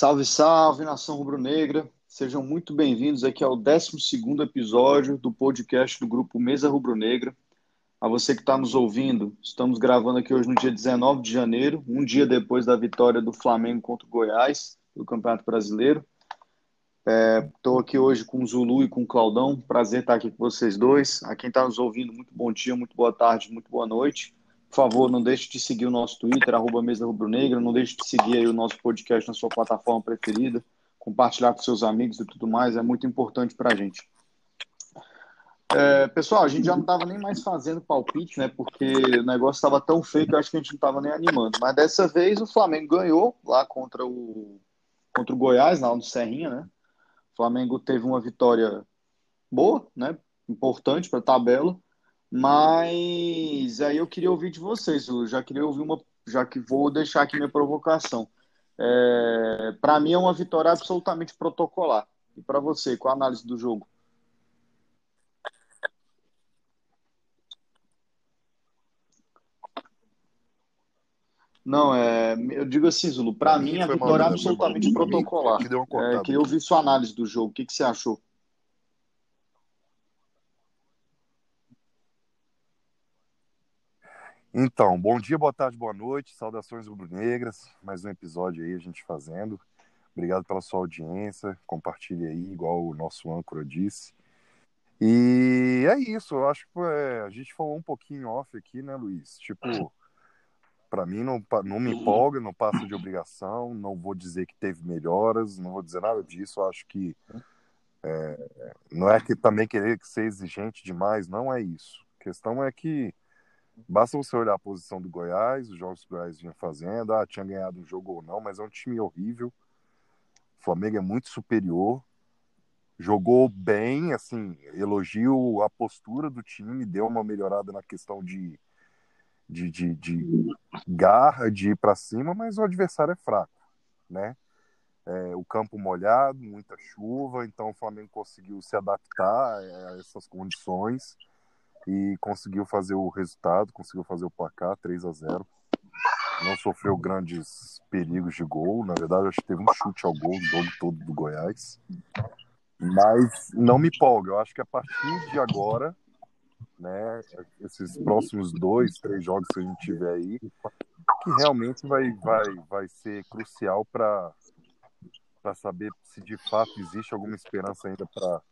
Salve, salve, nação rubro-negra. Sejam muito bem-vindos aqui ao 12 episódio do podcast do grupo Mesa Rubro-Negra. A você que está nos ouvindo, estamos gravando aqui hoje no dia 19 de janeiro, um dia depois da vitória do Flamengo contra o Goiás, do Campeonato Brasileiro. Estou é, aqui hoje com o Zulu e com o Claudão. Prazer estar aqui com vocês dois. A quem está nos ouvindo, muito bom dia, muito boa tarde, muito boa noite. Por favor, não deixe de seguir o nosso Twitter, arroba Mesa Rubro Negra. Não deixe de seguir o nosso podcast na sua plataforma preferida. Compartilhar com seus amigos e tudo mais. É muito importante para a gente. É, pessoal, a gente já não estava nem mais fazendo palpite, né? Porque o negócio estava tão feio que eu acho que a gente não estava nem animando. Mas dessa vez o Flamengo ganhou lá contra o, contra o Goiás, lá no Serrinha, né? O Flamengo teve uma vitória boa, né? Importante para a tabela. Mas aí eu queria ouvir de vocês, eu já queria ouvir uma, já que vou deixar aqui minha provocação. É, para mim é uma vitória absolutamente protocolar. E para você, qual a análise do jogo? Não, é, eu digo assim, Zulu, para mim a vitória é absolutamente protocolar. É, queria ouvir sua análise do jogo, o que, que você achou? Então, bom dia, boa tarde, boa noite, saudações rubro-negras, mais um episódio aí a gente fazendo. Obrigado pela sua audiência, compartilhe aí, igual o nosso âncora disse. E é isso, eu acho que é, a gente falou um pouquinho off aqui, né, Luiz? Tipo, para mim não, não me empolga, não passa de obrigação, não vou dizer que teve melhoras, não vou dizer nada disso, eu acho que é, não é que também querer ser exigente demais, não é isso. A questão é que Basta você olhar a posição do Goiás, os jogos que o Goiás vinha fazendo, ah, tinha ganhado um jogo ou não, mas é um time horrível. O Flamengo é muito superior. Jogou bem, assim, elogio a postura do time, deu uma melhorada na questão de, de, de, de garra, de ir para cima, mas o adversário é fraco, né? É, o campo molhado, muita chuva, então o Flamengo conseguiu se adaptar a essas condições e conseguiu fazer o resultado, conseguiu fazer o placar 3 a 0 Não sofreu grandes perigos de gol, na verdade, acho que teve um chute ao gol no jogo todo do Goiás. Mas não me empolga, eu acho que a partir de agora, né, esses próximos dois, três jogos que a gente tiver aí, que realmente vai, vai, vai ser crucial para saber se de fato existe alguma esperança ainda para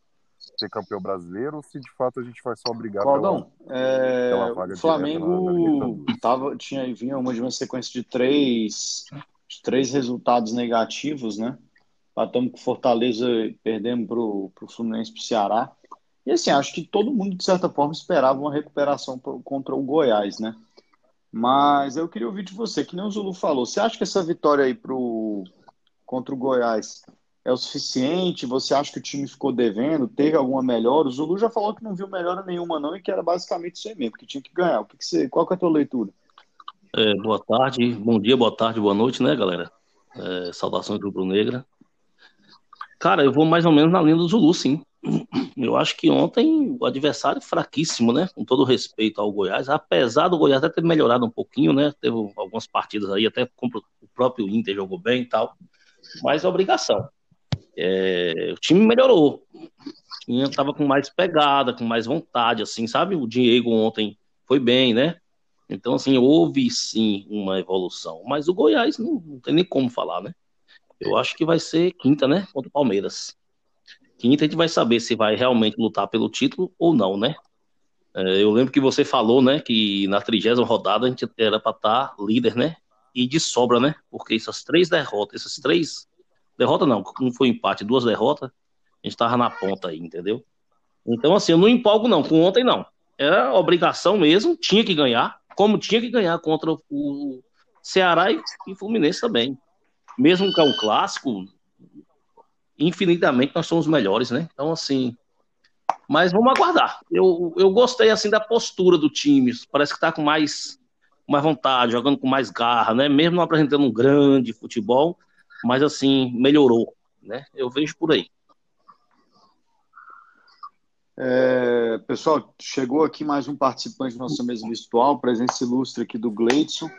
ser campeão brasileiro ou se de fato a gente vai só brigar Claudão, pela, é, pela vaga o Flamengo na, na tava, tinha, vinha uma de uma sequência de três, de três resultados negativos, né? Batamos com Fortaleza, perdemos para o Fluminense para o Ceará. E assim, acho que todo mundo, de certa forma, esperava uma recuperação contra o Goiás, né? Mas eu queria ouvir de você, que nem o Zulu falou. Você acha que essa vitória aí pro, contra o Goiás é o suficiente? Você acha que o time ficou devendo? Teve alguma melhora? O Zulu já falou que não viu melhora nenhuma, não, e que era basicamente isso aí mesmo, que tinha que ganhar. O que, que você, qual que é a tua leitura? É, boa tarde, bom dia, boa tarde, boa noite, né, galera? É, saudações do Rubro Negra. Cara, eu vou mais ou menos na linha do Zulu, sim. Eu acho que ontem o adversário fraquíssimo, né? Com todo respeito ao Goiás, apesar do Goiás até ter melhorado um pouquinho, né? Teve algumas partidas aí, até o próprio Inter jogou bem e tal. Mas é obrigação. É, o time melhorou. O time estava com mais pegada, com mais vontade, assim, sabe? O Diego ontem foi bem, né? Então, assim, houve sim uma evolução. Mas o Goiás não, não tem nem como falar, né? Eu acho que vai ser quinta, né? Contra o Palmeiras. Quinta a gente vai saber se vai realmente lutar pelo título ou não, né? É, eu lembro que você falou, né, que na trigésima rodada a gente era para estar tá líder, né? E de sobra, né? Porque essas três derrotas, essas três Derrota não, não foi empate, duas derrotas, a gente tava na ponta aí, entendeu? Então, assim, eu não empolgo não, com ontem não. Era obrigação mesmo, tinha que ganhar, como tinha que ganhar contra o Ceará e, e Fluminense também. Mesmo que é um clássico, infinitamente nós somos melhores, né? Então, assim, mas vamos aguardar. Eu, eu gostei, assim, da postura do time, parece que tá com mais, mais vontade, jogando com mais garra, né? Mesmo não apresentando um grande futebol, mas assim, melhorou, né? Eu vejo por aí. É, pessoal, chegou aqui mais um participante da nossa mesa virtual, presença ilustre aqui do Gleidson.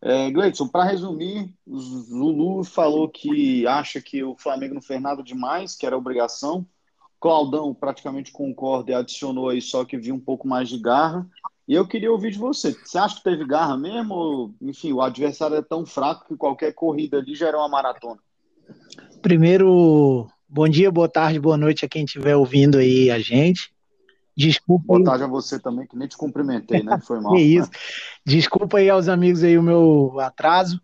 É, Gleidson, para resumir, o Zulu falou que acha que o Flamengo não fez nada demais, que era obrigação. Claudão praticamente concorda e adicionou aí só que viu um pouco mais de garra. E eu queria ouvir de você. Você acha que teve garra mesmo? Ou, enfim, o adversário é tão fraco que qualquer corrida ali já era uma maratona? Primeiro, bom dia, boa tarde, boa noite a quem estiver ouvindo aí a gente. Desculpa. Boa tarde a você também, que nem te cumprimentei, né? Foi mal. que isso. Desculpa aí aos amigos aí o meu atraso.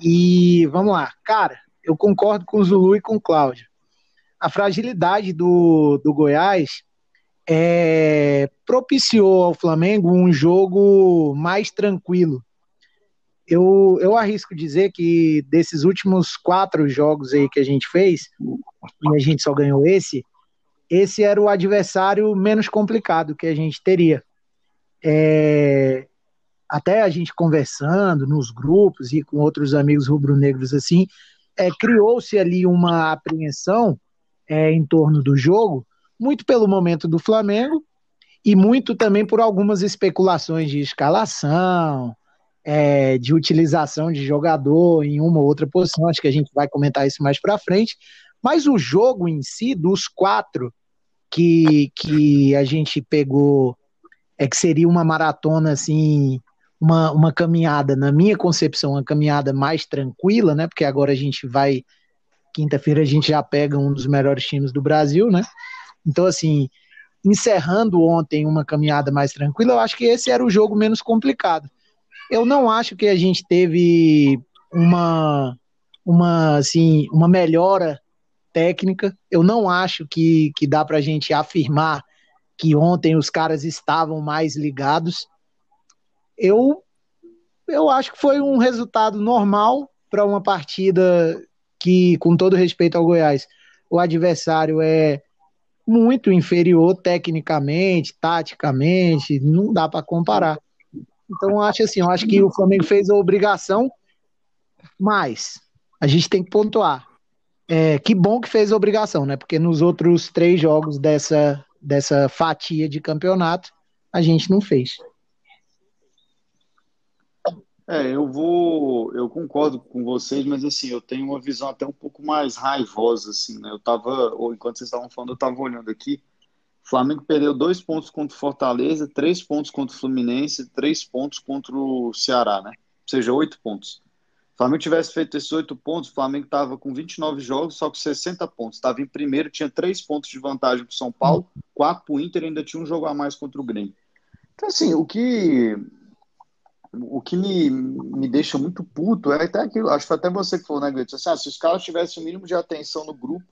E vamos lá. Cara, eu concordo com o Zulu e com o Cláudio. A fragilidade do, do Goiás é, propiciou ao Flamengo um jogo mais tranquilo. Eu, eu arrisco dizer que desses últimos quatro jogos aí que a gente fez, e a gente só ganhou esse, esse era o adversário menos complicado que a gente teria. É, até a gente conversando nos grupos e com outros amigos rubro-negros assim, é, criou-se ali uma apreensão é, em torno do jogo, muito pelo momento do Flamengo e muito também por algumas especulações de escalação, é, de utilização de jogador em uma ou outra posição. Acho que a gente vai comentar isso mais para frente. Mas o jogo em si, dos quatro que, que a gente pegou, é que seria uma maratona assim, uma, uma caminhada, na minha concepção, uma caminhada mais tranquila, né? Porque agora a gente vai. Quinta-feira a gente já pega um dos melhores times do Brasil, né? Então, assim, encerrando ontem uma caminhada mais tranquila, eu acho que esse era o jogo menos complicado. Eu não acho que a gente teve uma, uma, assim, uma melhora técnica. Eu não acho que, que dá para a gente afirmar que ontem os caras estavam mais ligados. Eu, eu acho que foi um resultado normal para uma partida que, com todo respeito ao Goiás, o adversário é muito inferior tecnicamente, taticamente, não dá para comparar. Então, acho assim, eu acho que o Flamengo fez a obrigação, mas a gente tem que pontuar. É, que bom que fez a obrigação, né? Porque nos outros três jogos dessa, dessa fatia de campeonato, a gente não fez. É, eu vou, eu concordo com vocês, mas assim, eu tenho uma visão até um pouco mais raivosa, assim, né? Eu tava, ou enquanto vocês estavam falando, eu tava olhando aqui. O Flamengo perdeu dois pontos contra o Fortaleza, três pontos contra o Fluminense, três pontos contra o Ceará, né? Ou seja, oito pontos. Flamengo tivesse feito esses oito pontos, o Flamengo estava com 29 jogos, só com 60 pontos. Estava em primeiro, tinha três pontos de vantagem para o São Paulo, quatro para o Inter ainda tinha um jogo a mais contra o Grêmio. Então, assim, o que o que me, me deixa muito puto é até aquilo, acho que foi até você que falou, né, Gleito? Assim, ah, se os caras tivessem o mínimo de atenção no grupo,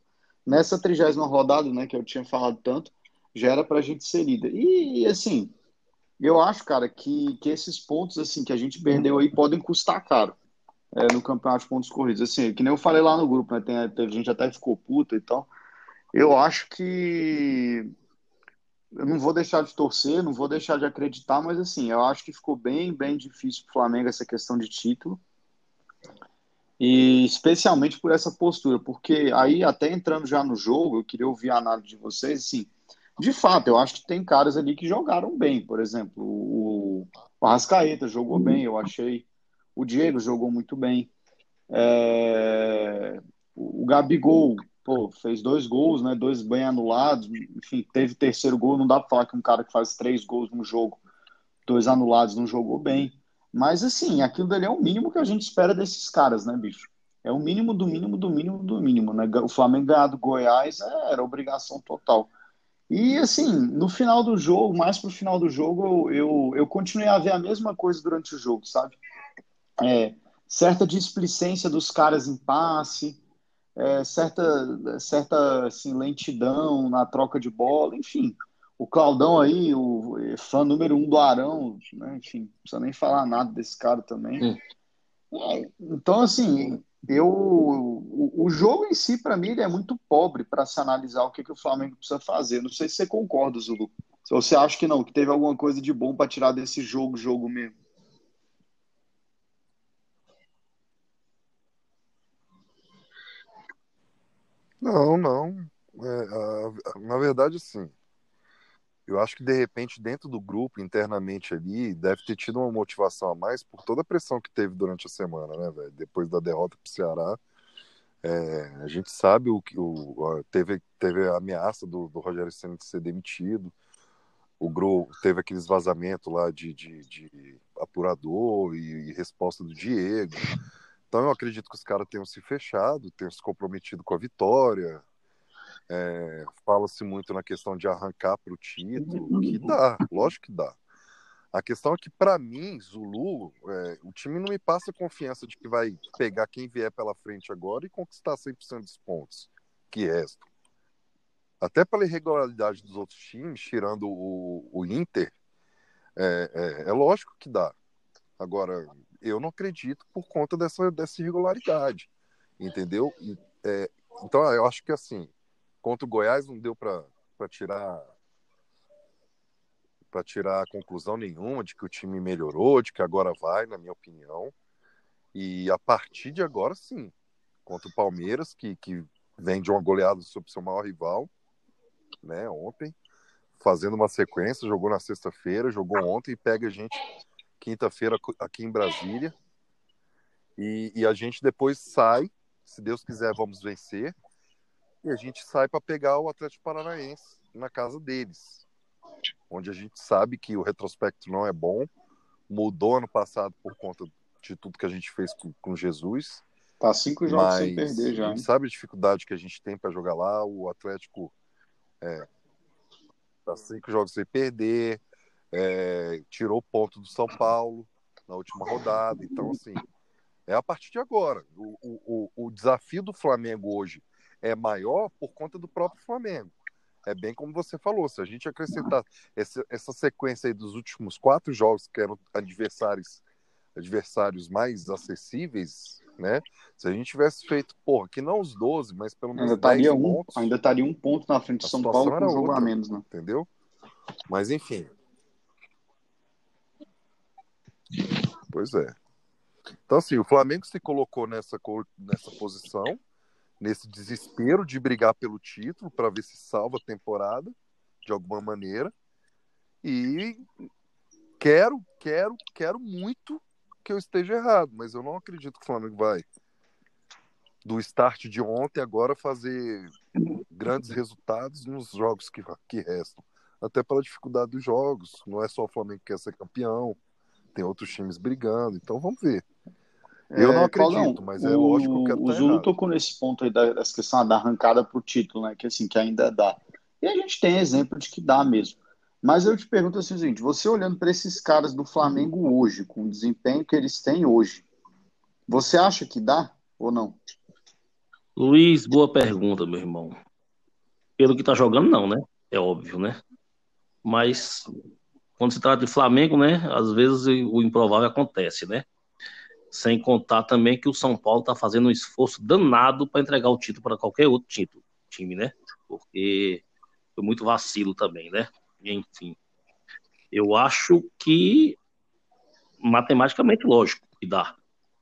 nessa trigésima rodada, né, que eu tinha falado tanto, já era para a gente ser líder. E, assim, eu acho, cara, que, que esses pontos, assim, que a gente perdeu aí podem custar caro é, no campeonato de pontos corridos. Assim, que nem eu falei lá no grupo, né? Tem, teve gente até ficou puta e tal. Eu acho que eu não vou deixar de torcer, não vou deixar de acreditar, mas assim, eu acho que ficou bem, bem difícil para o Flamengo essa questão de título. E especialmente por essa postura, porque aí até entrando já no jogo, eu queria ouvir a análise de vocês, assim, de fato, eu acho que tem caras ali que jogaram bem, por exemplo, o, o Arrascaeta jogou bem, eu achei. O Diego jogou muito bem. É... O Gabigol pô, fez dois gols, né? Dois bem anulados. Enfim, teve terceiro gol. Não dá para falar que um cara que faz três gols no jogo, dois anulados, não jogou bem. Mas, assim, aquilo dali é o mínimo que a gente espera desses caras, né, bicho? É o mínimo do mínimo do mínimo do mínimo, né? O Flamengo ganhar do Goiás é, era obrigação total. E, assim, no final do jogo, mais pro final do jogo, eu, eu, eu continuei a ver a mesma coisa durante o jogo, sabe? é, certa displicência dos caras em passe, é, certa, certa assim, lentidão na troca de bola, enfim. O Claudão aí, o fã número um do Arão, né, enfim, não precisa nem falar nada desse cara também. É, então, assim, eu, o, o jogo em si, para mim, ele é muito pobre para se analisar o que, que o Flamengo precisa fazer. Não sei se você concorda, Zulu. Se você acha que não, que teve alguma coisa de bom para tirar desse jogo, jogo mesmo. Não, não. É, a, na verdade, sim. eu acho que de repente dentro do grupo, internamente ali, deve ter tido uma motivação a mais por toda a pressão que teve durante a semana, né, velho? Depois da derrota pro Ceará. É, a gente sabe o que o, teve, teve a ameaça do, do Rogério Senna de ser demitido. O Gro teve aqueles vazamentos lá de, de, de apurador e, e, resposta do Diego. Então eu acredito que os caras tenham se fechado, tenham se comprometido com a vitória, é, Fala-se muito na questão de arrancar para o título, que dá, lógico que dá. A questão é que, para mim, Zulu, é, o time não me passa confiança de que vai pegar quem vier pela frente agora e conquistar 100% dos pontos que restam. Até pela irregularidade dos outros times, tirando o, o Inter, é, é, é, lógico que dá. Agora, eu não acredito por conta dessa, dessa irregularidade, entendeu? E, é, então, eu acho que assim, Contra o Goiás não deu para tirar para tirar conclusão nenhuma de que o time melhorou, de que agora vai, na minha opinião. E a partir de agora, sim, contra o Palmeiras, que, que vem de uma goleada sobre seu maior rival, né, ontem, fazendo uma sequência, jogou na sexta-feira, jogou ontem e pega a gente quinta-feira aqui em Brasília. E, e a gente depois sai, se Deus quiser, vamos vencer e a gente sai para pegar o Atlético Paranaense na casa deles, onde a gente sabe que o retrospecto não é bom, mudou ano passado por conta de tudo que a gente fez com, com Jesus. Tá cinco jogos sem perder já. A gente sabe a dificuldade que a gente tem para jogar lá. O Atlético é, tá cinco jogos sem perder, é, tirou ponto do São Paulo na última rodada. Então, assim, é a partir de agora. O, o, o desafio do Flamengo hoje é maior por conta do próprio Flamengo. É bem como você falou, se a gente acrescentar essa, essa sequência aí dos últimos quatro jogos que eram adversários adversários mais acessíveis, né? Se a gente tivesse feito, porra, que não os 12, mas pelo menos ainda estaria um, pontos, ainda estaria um ponto na frente de São Paulo com um jogo outra, a menos, né? Entendeu? Mas enfim. Pois é. Então assim, o Flamengo se colocou nessa nessa posição nesse desespero de brigar pelo título para ver se salva a temporada de alguma maneira. E quero, quero, quero muito que eu esteja errado, mas eu não acredito que o Flamengo vai do start de ontem agora fazer grandes resultados nos jogos que, que restam. Até pela dificuldade dos jogos, não é só o Flamengo que quer ser campeão, tem outros times brigando, então vamos ver. Eu não é, acredito, mas é lógico que O Zulu errado. tocou nesse ponto aí da, dessa questão da arrancada para o título, né? Que assim, que ainda dá. E a gente tem exemplo de que dá mesmo. Mas eu te pergunto assim, gente, você olhando para esses caras do Flamengo hoje, com o desempenho que eles têm hoje, você acha que dá ou não? Luiz, boa pergunta, meu irmão. Pelo que tá jogando, não, né? É óbvio, né? Mas quando se trata de Flamengo, né? Às vezes o improvável acontece, né? Sem contar também que o São Paulo está fazendo um esforço danado para entregar o título para qualquer outro título, time, né? Porque foi muito vacilo também, né? Enfim, eu acho que matematicamente lógico que dá.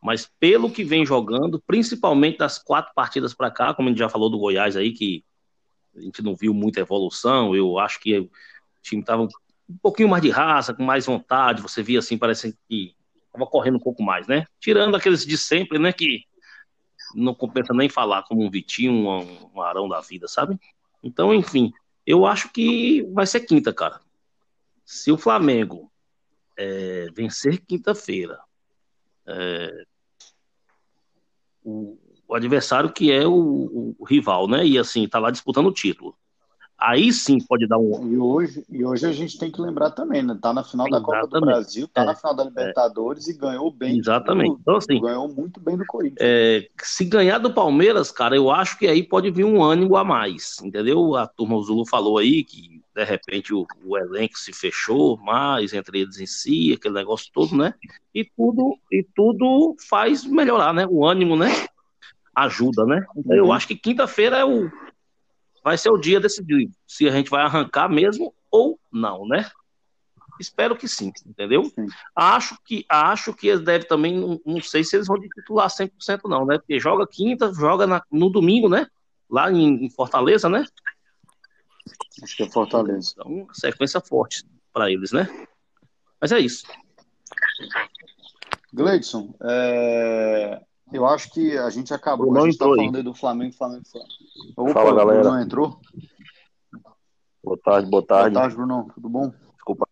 Mas pelo que vem jogando, principalmente das quatro partidas para cá, como a gente já falou do Goiás aí, que a gente não viu muita evolução, eu acho que o time estava um pouquinho mais de raça, com mais vontade, você via assim, parece que tava correndo um pouco mais, né? Tirando aqueles de sempre, né? Que não compensa nem falar como um Vitinho, um, um Arão da vida, sabe? Então, enfim, eu acho que vai ser quinta, cara. Se o Flamengo é, vencer quinta-feira, é, o, o, adversário que é o, o, rival, né? E assim, tá lá disputando o título aí sim pode dar um. E hoje, e hoje a gente tem que lembrar também, né? Tá na final da Copa do Brasil, tá é. na final da Libertadores é. e ganhou bem. Exatamente. Do, então, assim, ganhou muito bem do Corinthians. É, se ganhar do Palmeiras, cara, eu acho que aí pode vir um ânimo a mais. Entendeu? A turma Zulu falou aí que de repente o, o, elenco se fechou mais entre eles em si, aquele negócio todo, né? E tudo, e tudo faz melhorar, né? O ânimo, né? Ajuda, né? Então uhum. eu acho que quinta-feira é o, vai ser o dia decidir se a gente vai arrancar mesmo ou não, né? Espero que sim, entendeu? Sim. Acho que acho que eles devem também, não, não, sei se eles vão de titular 100% não, né? Porque joga quinta, joga na, no domingo, né? Lá em, em, Fortaleza, né? Acho que é Fortaleza. Então, sequência forte para eles, né? Mas é isso. Gleidson, é... eu acho que a gente acabou. Não a gente tá entrou falando aí do Flamengo, Flamengo, Flamengo. Opa, Fala, o galera. Bruno entrou? Boa tarde, boa Boa tarde. tarde, Bruno. Tudo bom? Desculpa.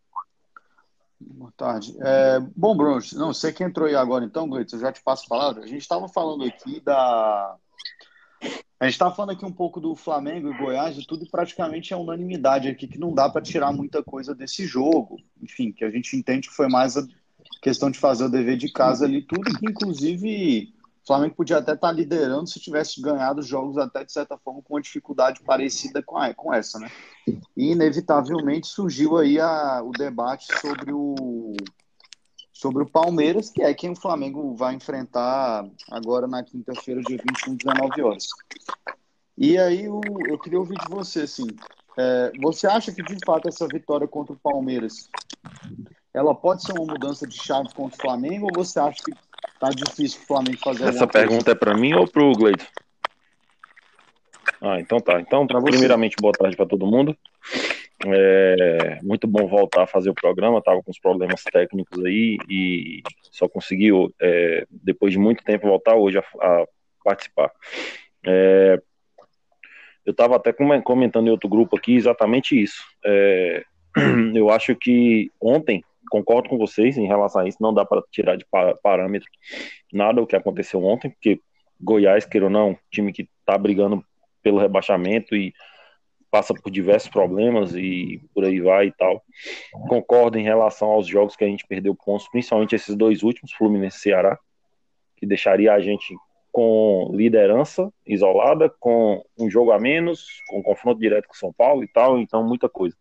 Boa tarde. É, bom, Bruno, não, você que entrou aí agora então, Gleitson, eu já te passo a palavra. A gente estava falando aqui da. A gente estava falando aqui um pouco do Flamengo e Goiás e tudo, e praticamente é unanimidade aqui que não dá para tirar muita coisa desse jogo. Enfim, que a gente entende que foi mais a questão de fazer o dever de casa ali, tudo, que inclusive o Flamengo podia até estar liderando se tivesse ganhado os jogos até de certa forma com uma dificuldade parecida com, a, com essa, né? E inevitavelmente surgiu aí a, o debate sobre o sobre o Palmeiras, que é quem o Flamengo vai enfrentar agora na quinta-feira, dia 21, 19 horas. E aí o, eu queria ouvir de você, assim, é, você acha que de fato essa vitória contra o Palmeiras ela pode ser uma mudança de chave contra o Flamengo ou você acha que tá difícil o Flamengo fazer Essa alguma coisa? pergunta é para mim ou pro Gleito? Ah, então tá. Então, primeiramente, boa tarde para todo mundo. É muito bom voltar a fazer o programa. Tava com uns problemas técnicos aí e só consegui, é, depois de muito tempo, voltar hoje a, a participar. É, eu estava até come- comentando em outro grupo aqui exatamente isso. É, eu acho que ontem, concordo com vocês em relação a isso, não dá para tirar de pa- parâmetro nada o que aconteceu ontem, porque Goiás, queira ou não, time que está brigando pelo rebaixamento e passa por diversos problemas e por aí vai e tal. Concordo em relação aos jogos que a gente perdeu pontos, principalmente esses dois últimos, Fluminense e Ceará, que deixaria a gente com liderança isolada, com um jogo a menos, com confronto direto com São Paulo e tal, então muita coisa.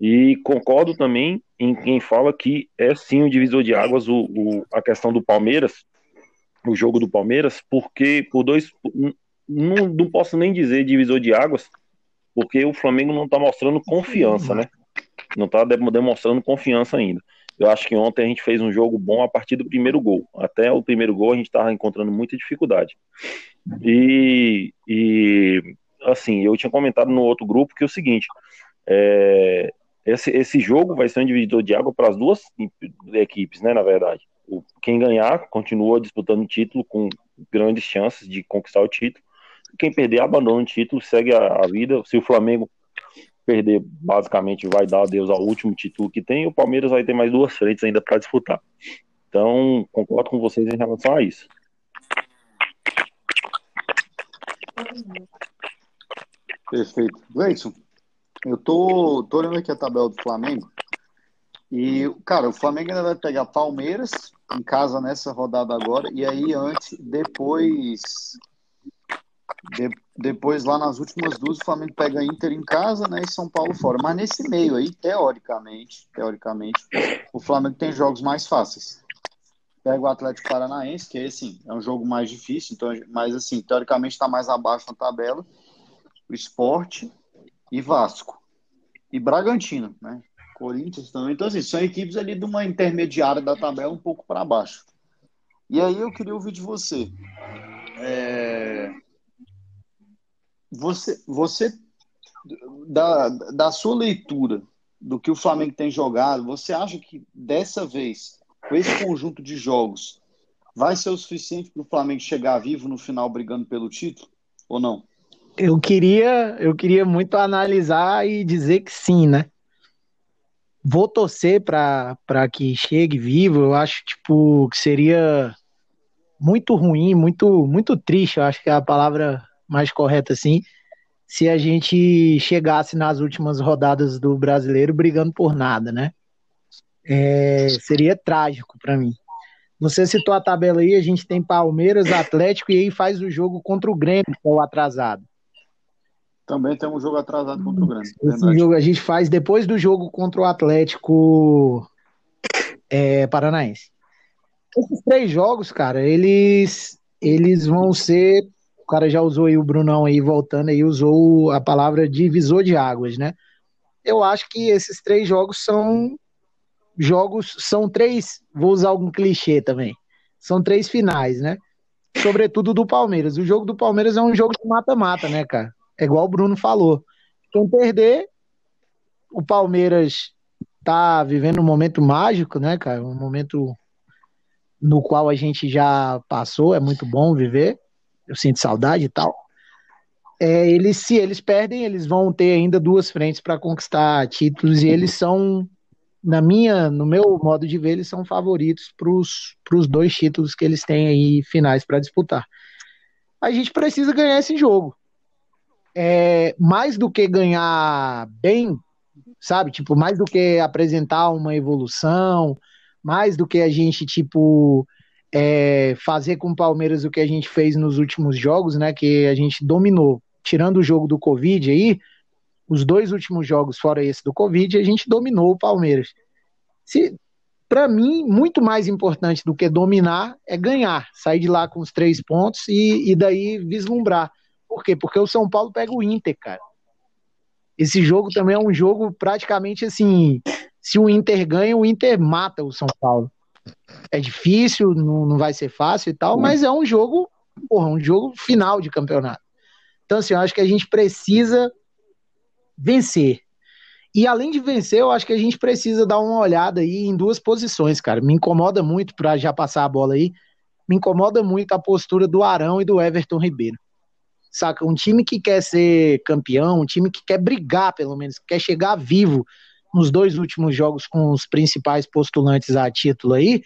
E concordo também em quem fala que é sim o divisor de águas o, o- a questão do Palmeiras, o jogo do Palmeiras, porque por dois. Não, não posso nem dizer divisor de águas, porque o Flamengo não está mostrando confiança, né? Não está demonstrando confiança ainda. Eu acho que ontem a gente fez um jogo bom a partir do primeiro gol. Até o primeiro gol a gente estava encontrando muita dificuldade. E, e, assim, eu tinha comentado no outro grupo que é o seguinte: é, esse, esse jogo vai ser um divisor de água para as duas equipes, né? Na verdade, o, quem ganhar continua disputando o título com grandes chances de conquistar o título. Quem perder abandona o título, segue a, a vida. Se o Flamengo perder, basicamente vai dar adeus ao último título que tem. E o Palmeiras vai ter mais duas frentes ainda para disputar. Então, concordo com vocês em relação a isso. Perfeito. Gleison, eu tô, tô olhando aqui a tabela do Flamengo. E, cara, o Flamengo ainda vai pegar Palmeiras em casa nessa rodada agora. E aí antes, depois, de- depois lá nas últimas duas o Flamengo pega Inter em casa, né, e São Paulo fora. Mas nesse meio aí, teoricamente, teoricamente, o Flamengo tem jogos mais fáceis. Pega o Atlético Paranaense, que é assim, é um jogo mais difícil, então, mas assim, teoricamente está mais abaixo na tabela o Esporte e Vasco. E Bragantino, né? Corinthians também. Então, assim, são equipes ali de uma intermediária da tabela um pouco para baixo. E aí eu queria ouvir de você. É, Você, você da, da sua leitura do que o Flamengo tem jogado, você acha que dessa vez, com esse conjunto de jogos, vai ser o suficiente para o Flamengo chegar vivo no final brigando pelo título? Ou não? Eu queria, eu queria muito analisar e dizer que sim, né? Vou torcer para que chegue vivo. Eu acho tipo que seria muito ruim, muito muito triste. Eu acho que é a palavra mais correta assim, se a gente chegasse nas últimas rodadas do Brasileiro brigando por nada, né? É, seria trágico para mim. Você citou a tabela aí, a gente tem Palmeiras, Atlético e aí faz o jogo contra o Grêmio, que é o atrasado. Também tem um jogo atrasado contra o Grêmio. Esse Verdade. jogo a gente faz depois do jogo contra o Atlético é, Paranaense. Esses três jogos, cara, eles eles vão ser. O cara já usou aí o Brunão aí voltando aí, usou a palavra divisor de águas, né? Eu acho que esses três jogos são jogos, são três, vou usar algum clichê também. São três finais, né? Sobretudo do Palmeiras. O jogo do Palmeiras é um jogo de mata-mata, né, cara? É igual o Bruno falou. quem perder, o Palmeiras tá vivendo um momento mágico, né, cara? Um momento no qual a gente já passou, é muito bom viver. Eu sinto saudade e tal. É, eles, se eles perdem, eles vão ter ainda duas frentes para conquistar títulos e eles são, na minha, no meu modo de ver, eles são favoritos para os dois títulos que eles têm aí finais para disputar. A gente precisa ganhar esse jogo. É, mais do que ganhar bem, sabe? Tipo, mais do que apresentar uma evolução, mais do que a gente, tipo, é, fazer com o Palmeiras o que a gente fez nos últimos jogos, né? Que a gente dominou. Tirando o jogo do Covid aí, os dois últimos jogos, fora esse do Covid, a gente dominou o Palmeiras. Se, para mim, muito mais importante do que dominar é ganhar, sair de lá com os três pontos e, e daí vislumbrar. Por quê? Porque o São Paulo pega o Inter, cara. Esse jogo também é um jogo praticamente assim. Se o Inter ganha, o Inter mata o São Paulo. É difícil, não, não vai ser fácil e tal, mas é um jogo, porra, um jogo final de campeonato. Então, assim, eu acho que a gente precisa vencer. E além de vencer, eu acho que a gente precisa dar uma olhada aí em duas posições, cara. Me incomoda muito, para já passar a bola aí, me incomoda muito a postura do Arão e do Everton Ribeiro saca? Um time que quer ser campeão, um time que quer brigar, pelo menos, que quer chegar vivo nos dois últimos jogos com os principais postulantes a título aí,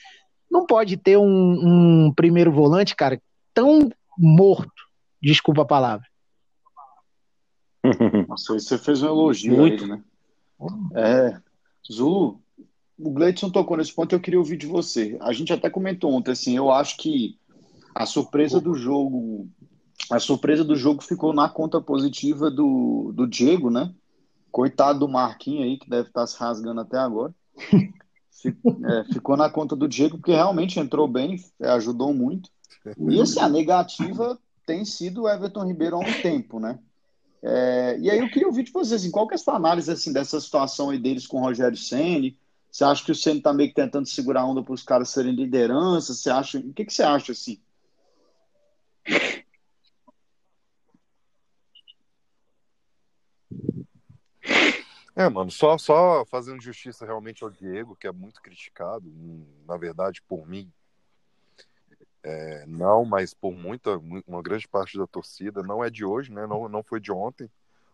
não pode ter um, um primeiro volante, cara, tão morto. Desculpa a palavra. Nossa, você fez um elogio Muito. a ele, né? É, Zulu, o Gleidson tocou nesse ponto e eu queria ouvir de você. A gente até comentou ontem, assim, eu acho que a surpresa do jogo a surpresa do jogo ficou na conta positiva do, do Diego, né? Coitado do Marquinhos aí, que deve estar se rasgando até agora. é, ficou na conta do Diego, porque realmente entrou bem, é, ajudou muito. E assim, a negativa tem sido o Everton Ribeiro há um tempo, né? É, e aí eu queria ouvir de vocês, assim, qual que é a sua análise assim, dessa situação aí deles com o Rogério Senni? Você acha que o Senni tá meio que tentando segurar a onda para os caras serem liderança? Você acha? O que, que você acha assim? É, mano, só, só fazendo justiça realmente ao Diego, que é muito criticado, hum, na verdade, por mim, é, não, mas por muita, uma grande parte da torcida, não é de hoje, né? Não, não foi de ontem.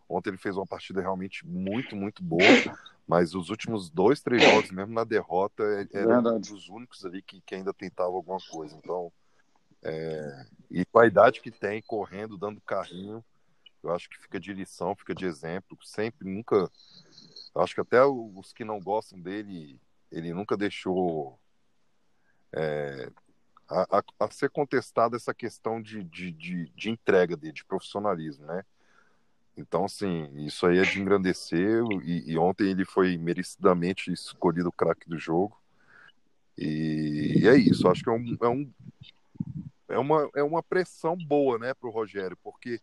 Ontem ele fez uma partida realmente muito, muito boa, mas os últimos dois, três jogos, mesmo na derrota, era um dos únicos ali que, que ainda tentava alguma coisa. Então, é, e com a idade que tem, correndo, dando carrinho, eu acho que fica de lição, fica de exemplo. Sempre, nunca acho que até os que não gostam dele, ele nunca deixou é, a, a, a, ser contestada essa questão de, de, de, de, entrega dele, de profissionalismo, né? Então, assim, isso aí é de engrandecer, e, e ontem ele foi merecidamente escolhido o craque do jogo. E, e, é isso, acho que é, um, é, um, é, uma, é uma pressão boa, né, para o Rogério, porque,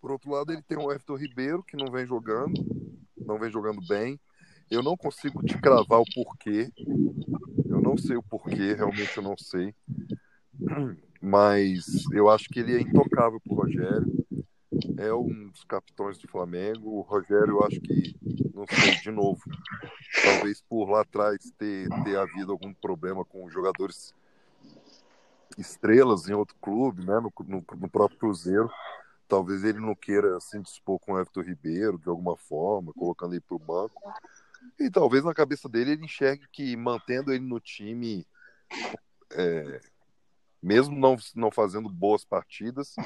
por outro lado, ele tem o Everton Ribeiro, que não vem jogando, não vem jogando bem. Eu não consigo te cravar o porquê. Eu não sei o porquê, realmente eu não sei. Mas eu acho que ele é intocável pro Rogério. É um dos capitões do Flamengo. O Rogério, eu acho que, não sei, de novo, talvez por lá atrás ter, ter havido algum problema com jogadores estrelas em outro clube, né, no, no, no próprio Cruzeiro talvez ele não queira se dispor com o Everton Ribeiro de alguma forma, colocando ele para o banco. E talvez na cabeça dele ele enxergue que mantendo ele no time, é, mesmo não, não fazendo boas partidas,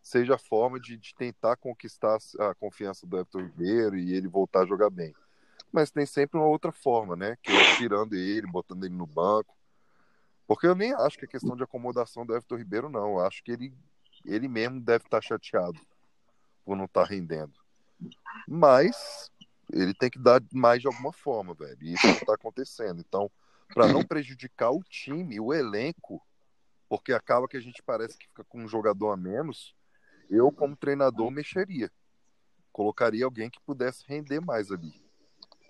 seja a forma de, de, tentar conquistar a confiança do Everton Ribeiro e ele voltar a jogar bem. Mas tem sempre uma outra forma, né? Que é tirando ele, botando ele no banco. Porque eu nem acho que é questão de acomodação do Everton Ribeiro, não. Eu acho que ele ele mesmo deve estar chateado por não estar rendendo. Mas ele tem que dar mais de alguma forma, velho. E isso está acontecendo. Então, para não prejudicar o time, o elenco, porque acaba que a gente parece que fica com um jogador a menos, eu, como treinador, mexeria. Colocaria alguém que pudesse render mais ali.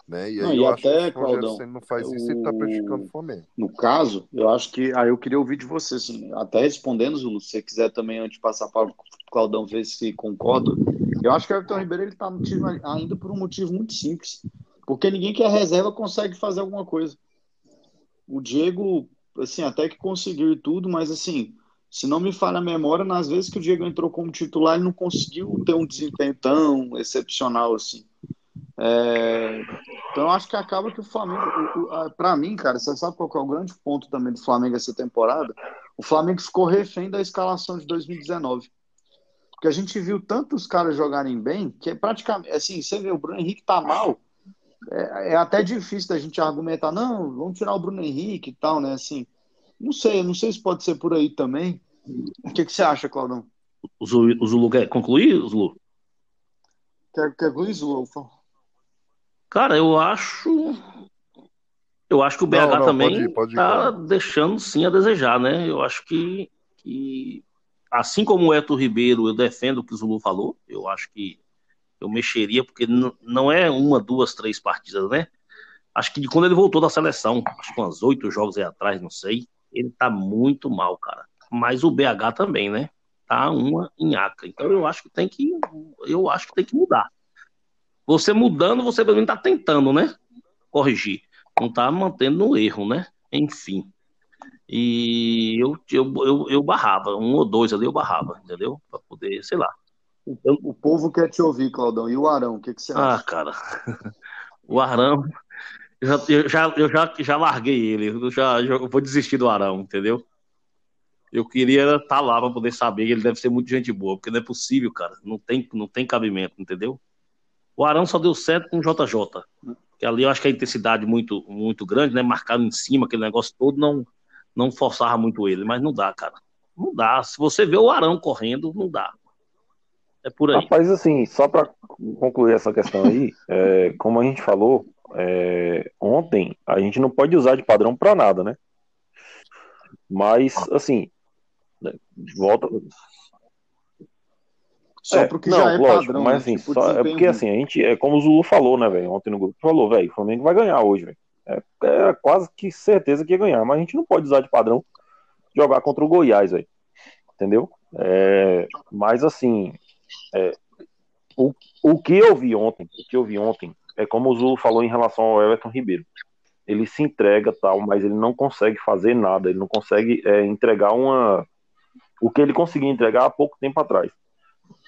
Né? E aí não, acho até, que o Claudão, não faz isso, ele está prejudicando o Flamengo. No caso, eu acho que. Aí eu queria ouvir de você, assim, até respondendo, Zulu, se você quiser também, antes de passar para o Claudão ver se concorda. Eu acho que o Everton Ribeiro ele tá no time ainda por um motivo muito simples. Porque ninguém que é reserva consegue fazer alguma coisa. O Diego, assim, até que conseguiu e tudo, mas assim, se não me falha a memória, nas vezes que o Diego entrou como titular, ele não conseguiu ter um desempenho tão excepcional assim. É... Então eu acho que acaba que o Flamengo, para mim, cara, você sabe qual é o grande ponto também do Flamengo essa temporada? O Flamengo ficou refém da escalação de 2019. Porque a gente viu tantos caras jogarem bem que é praticamente assim, você vê o Bruno Henrique tá mal, é, é, até difícil da gente argumentar, não, vamos tirar o Bruno Henrique e tal, né? Assim, não sei, não sei se pode ser por aí também. O que, que você acha, Claudão? O Zulu, o Zulu quer concluir, Zulu? Quer, quer concluir, Zulu? Cara, eu acho. Eu acho que o BH não, não, também pode ir, pode ir, tá deixando sim a desejar, né? Eu acho que, que assim como o Eto Ribeiro, eu defendo o que o Zulu falou. Eu acho que eu mexeria, porque não é uma, duas, três partidas, né? Acho que de quando ele voltou da seleção, acho que umas oito jogos aí atrás, não sei, ele tá muito mal, cara. Mas o BH também, né? Tá uma nhaca. Então eu acho que tem que. Eu acho que tem que mudar. Você mudando, você pelo menos tá tentando, né? Corrigir. Não tá mantendo no erro, né? Enfim. E eu, eu, eu, eu barrava, um ou dois ali eu barrava, entendeu? Pra poder, sei lá. Então, o povo quer te ouvir, Claudão. E o Arão, o que, que você ah, acha? Ah, cara. O Arão, eu já, eu já, eu já, já larguei ele. Eu já, já eu vou desistir do Arão, entendeu? Eu queria estar tá lá para poder saber que ele deve ser muito gente boa, porque não é possível, cara. Não tem, não tem cabimento, entendeu? O Arão só deu certo com o JJ. Que ali eu acho que a intensidade muito, muito grande, né? Marcado em cima, aquele negócio todo, não, não forçava muito ele. Mas não dá, cara. Não dá. Se você vê o Arão correndo, não dá. É por aí. Rapaz, assim, só para concluir essa questão aí, é, como a gente falou é, ontem, a gente não pode usar de padrão para nada, né? Mas, assim, né, volta. Só é, porque não, já é lógico, padrão. Mas né? assim, tipo, só, é porque assim, a gente, é como o Zulu falou, né, velho? Ontem no grupo falou, velho, o Flamengo vai ganhar hoje, velho. É, é, quase que certeza que ia ganhar, mas a gente não pode usar de padrão jogar contra o Goiás, velho. Entendeu? É, mas assim, é, o, o que eu vi ontem, o que eu vi ontem, é como o Zulu falou em relação ao Everton Ribeiro. Ele se entrega tal, mas ele não consegue fazer nada, ele não consegue é, entregar uma. O que ele conseguia entregar há pouco tempo atrás.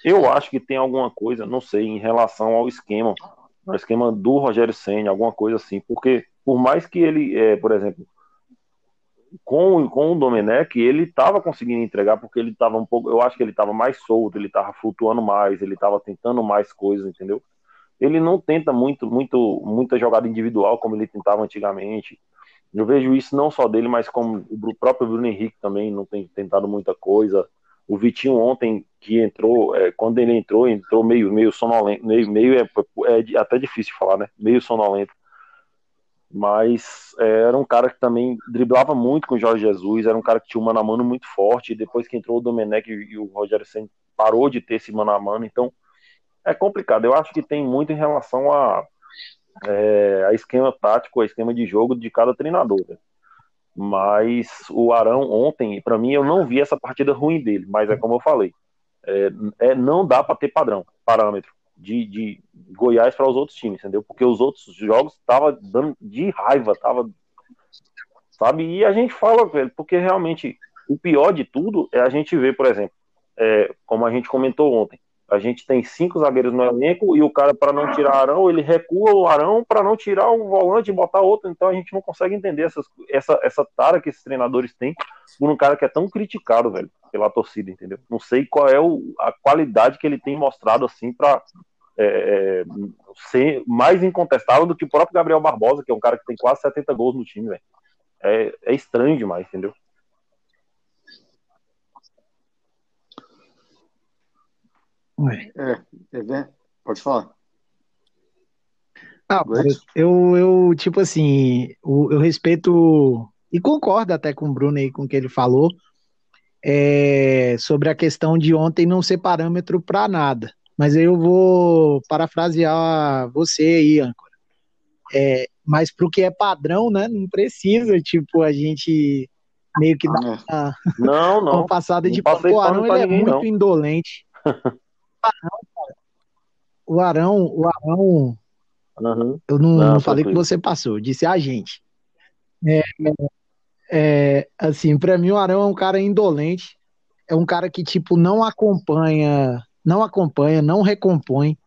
Eu acho que tem alguma coisa, não sei, em relação ao esquema, ao esquema do Rogério Senna, alguma coisa assim, porque por mais que ele, é, por exemplo, com, com o Domenech, ele estava conseguindo entregar porque ele estava um pouco, eu acho que ele estava mais solto, ele estava flutuando mais, ele estava tentando mais coisas, entendeu? Ele não tenta muito, muito, muita jogada individual como ele tentava antigamente. Eu vejo isso não só dele, mas como o próprio Bruno Henrique também não tem tentado muita coisa. O Vitinho ontem que entrou, é, quando ele entrou, entrou meio, meio sonolento, meio, meio é, é até difícil falar, né? Meio sonolento mas é, era um cara que também driblava muito com o Jorge Jesus, era um cara que tinha um mano a mano muito forte, e depois que entrou o Domenech e o Rogério Senna parou de ter esse mano a mano, então é complicado, eu acho que tem muito em relação a, é, a esquema tático, a esquema de jogo de cada treinador, né? Mas o Arão ontem, para mim, eu não vi essa partida ruim dele, mas é como eu falei, é, é não dá para ter padrão, parâmetro, de, de Goiás para os outros times, entendeu? Porque os outros jogos tava dando de raiva, tava sabe? E a gente fala, velho, porque realmente o pior de tudo é a gente ver, por exemplo, é, como a gente comentou ontem, a gente tem cinco zagueiros no elenco e o cara, para não tirar Arão, ele recua o Arão para não tirar o volante e botar outro. Então a gente não consegue entender essas, essa, essa tara que esses treinadores têm por um cara que é tão criticado, velho, pela torcida, entendeu? Não sei qual é o, a qualidade que ele tem mostrado assim para é, é, ser mais incontestável do que o próprio Gabriel Barbosa, que é um cara que tem quase 70 gols no time, velho. É, é estranho demais, entendeu? É, é, pode falar. Ah, eu, eu, tipo assim, eu, eu, respeito e concordo até com o Bruno aí com o que ele falou é, sobre a questão de ontem não ser parâmetro para nada. Mas eu vou parafrasear você aí, Âncora. É, mas para o que é padrão, né? Não precisa, tipo, a gente meio que dar uma, não, não. uma passada de pano. O Arão ele é muito não. indolente. o Arão, o Arão, Uhum. eu não, Não, não falei que você passou, eu disse a gente. É, é, assim, pra mim o Arão é um cara indolente, é um cara que, tipo, não acompanha, não acompanha, não recompõe.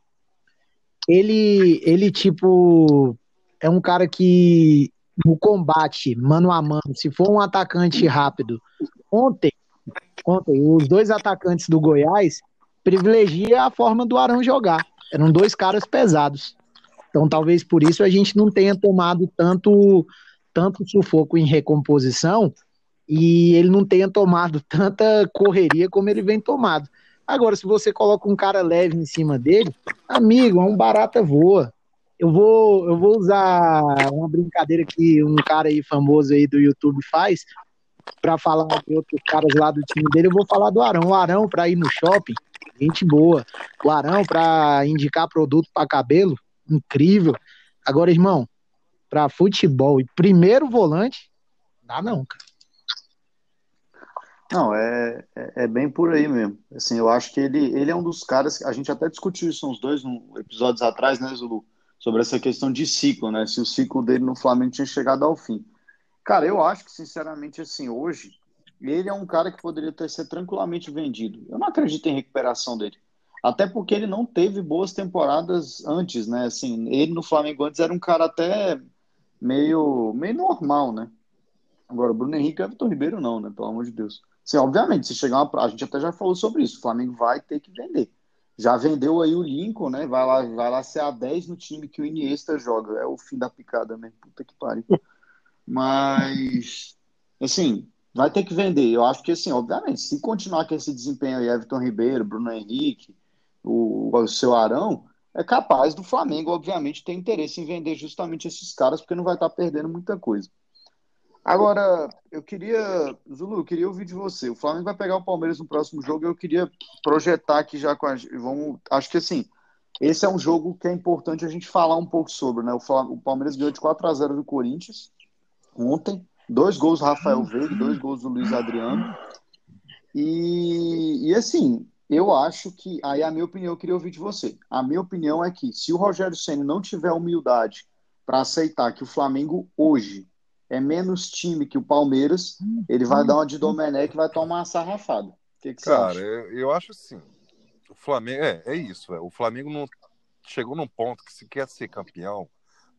Ele, ele, tipo, é um cara que no combate, mano a mano, se for um atacante rápido, ontem, ontem, os dois atacantes do Goiás privilegia a forma do Arão jogar. Eram dois caras pesados. Então, talvez por isso a gente não tenha tomado tanto, tanto sufoco em recomposição e ele não tenha tomado tanta correria como ele vem tomado. Agora, se você coloca um cara leve em cima dele, amigo, é um barata voa. Eu vou, eu vou usar uma brincadeira que um cara aí famoso aí do YouTube faz para falar de outros caras lá do time dele. Eu vou falar do Arão. O Arão para ir no shopping, gente boa. O Arão para indicar produto para cabelo, incrível. Agora, irmão, para futebol e primeiro volante, dá não, cara. Não, é, é, é bem por aí mesmo. Assim, eu acho que ele, ele é um dos caras, a gente até discutiu isso uns dois episódios atrás, né, Zulu? Sobre essa questão de ciclo, né? Se o ciclo dele no Flamengo tinha chegado ao fim. Cara, eu acho que, sinceramente, assim, hoje, ele é um cara que poderia ter sido tranquilamente vendido. Eu não acredito em recuperação dele. Até porque ele não teve boas temporadas antes, né? Assim, ele no Flamengo antes era um cara até meio, meio normal, né? Agora, Bruno Henrique e Everton Ribeiro não, né? Pelo amor de Deus. Sim, obviamente, se chegar uma. A gente até já falou sobre isso. O Flamengo vai ter que vender. Já vendeu aí o Lincoln, né? Vai lá, vai lá ser a 10 no time que o Iniesta joga. É o fim da picada, né? Puta que pariu. Mas, assim, vai ter que vender. Eu acho que, assim, obviamente, se continuar com esse desempenho aí, Everton Ribeiro, Bruno Henrique, o, o seu Arão, é capaz do Flamengo, obviamente, ter interesse em vender justamente esses caras, porque não vai estar perdendo muita coisa. Agora, eu queria, Zulu, eu queria ouvir de você. O Flamengo vai pegar o Palmeiras no próximo jogo e eu queria projetar aqui já com a vamos, acho que assim, esse é um jogo que é importante a gente falar um pouco sobre, né? O Palmeiras ganhou de 4 a 0 do Corinthians ontem, dois gols do Rafael Veiga, dois gols do Luiz Adriano. E, e assim, eu acho que, aí a minha opinião eu queria ouvir de você. A minha opinião é que se o Rogério Ceni não tiver humildade para aceitar que o Flamengo hoje é menos time que o Palmeiras, ele vai dar uma de Domenech e vai tomar uma sarrafada. O que, que você Cara, acha? eu, eu acho assim. O Flamengo. É, é isso. é. O Flamengo não chegou num ponto que se quer ser campeão,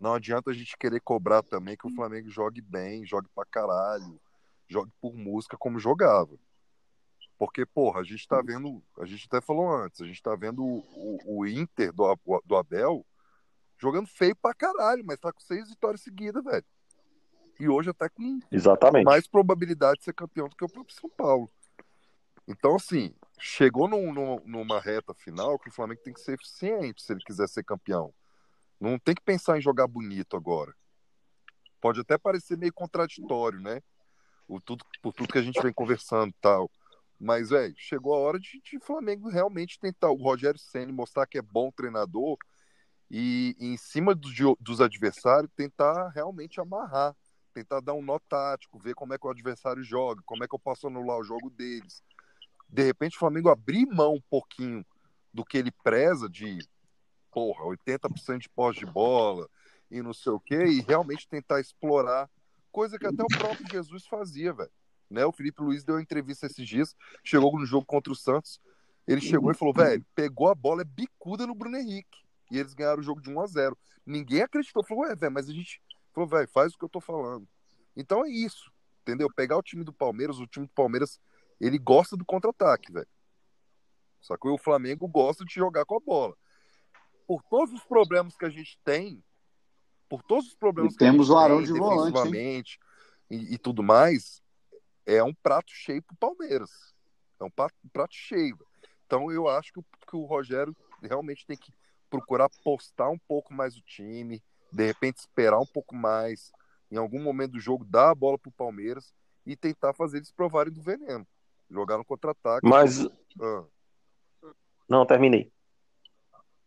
não adianta a gente querer cobrar também que o Flamengo jogue bem, jogue pra caralho, jogue por música como jogava. Porque, porra, a gente tá vendo. A gente até falou antes, a gente tá vendo o, o- o Inter do, do Abel jogando feio pra caralho, mas tá com seis vitórias seguidas, velho. E hoje até com Exatamente. mais probabilidade de ser campeão do que o próprio São Paulo. Então, assim, chegou num- num- numa reta final que o Flamengo tem que ser eficiente se ele quiser ser campeão. Não tem que pensar em jogar bonito agora. Pode até parecer meio contraditório, né? O tudo, por tudo que a gente vem conversando tal. Mas, velho, chegou a hora de, de Flamengo realmente tentar. O Rogério Senna mostrar que é bom treinador e, em cima do- dos adversários, tentar realmente amarrar tentar dar um nó tático, ver como é que o adversário joga, como é que eu posso anular o jogo deles. De repente, o Flamengo abrir mão um pouquinho do que ele preza de, porra, 80% de pós de bola e não sei o quê, e realmente tentar explorar, coisa que até o próprio Jesus fazia, velho. Né? O Felipe Luiz deu uma entrevista esses dias, chegou no jogo contra o Santos, ele chegou e falou, velho, pegou a bola, é bicuda no Bruno Henrique. E eles ganharam o jogo de 1 a 0 Ninguém acreditou, falou, ué, velho, mas a gente Falou, velho, faz o que eu tô falando. Então é isso, entendeu? Pegar o time do Palmeiras, o time do Palmeiras, ele gosta do contra-ataque, velho. Só que o Flamengo gosta de jogar com a bola. Por todos os problemas que a gente tem, por todos os problemas E que a temos gente o Arão tem de volante, e, e tudo mais, é um prato cheio pro Palmeiras. É um prato, um prato cheio. Então eu acho que o, que o Rogério realmente tem que procurar postar um pouco mais o time, de repente esperar um pouco mais, em algum momento do jogo dar a bola pro Palmeiras e tentar fazer eles provarem do veneno. Jogar no contra-ataque. Mas, ah, não, terminei.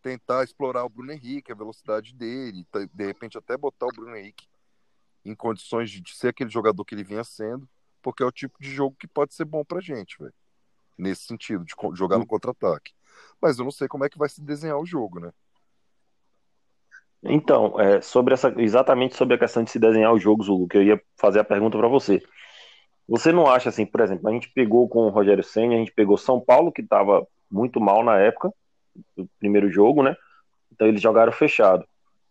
Tentar explorar o Bruno Henrique, a velocidade dele, tá- de repente até botar o Bruno Henrique em condições de, ser aquele jogador que ele vinha sendo, porque é o tipo de jogo que pode ser bom pra gente, velho. Nesse sentido, de jogar no contra-ataque. Mas eu não sei como é que vai se desenhar o jogo, né? Então, é, sobre essa, exatamente sobre a questão de se desenhar os jogos, Zulu, que eu ia fazer a pergunta para você. Você não acha assim, por exemplo, a gente pegou com o Rogério Senna, a gente pegou São Paulo, que estava muito mal na época, do primeiro jogo, né? Então eles jogaram fechado.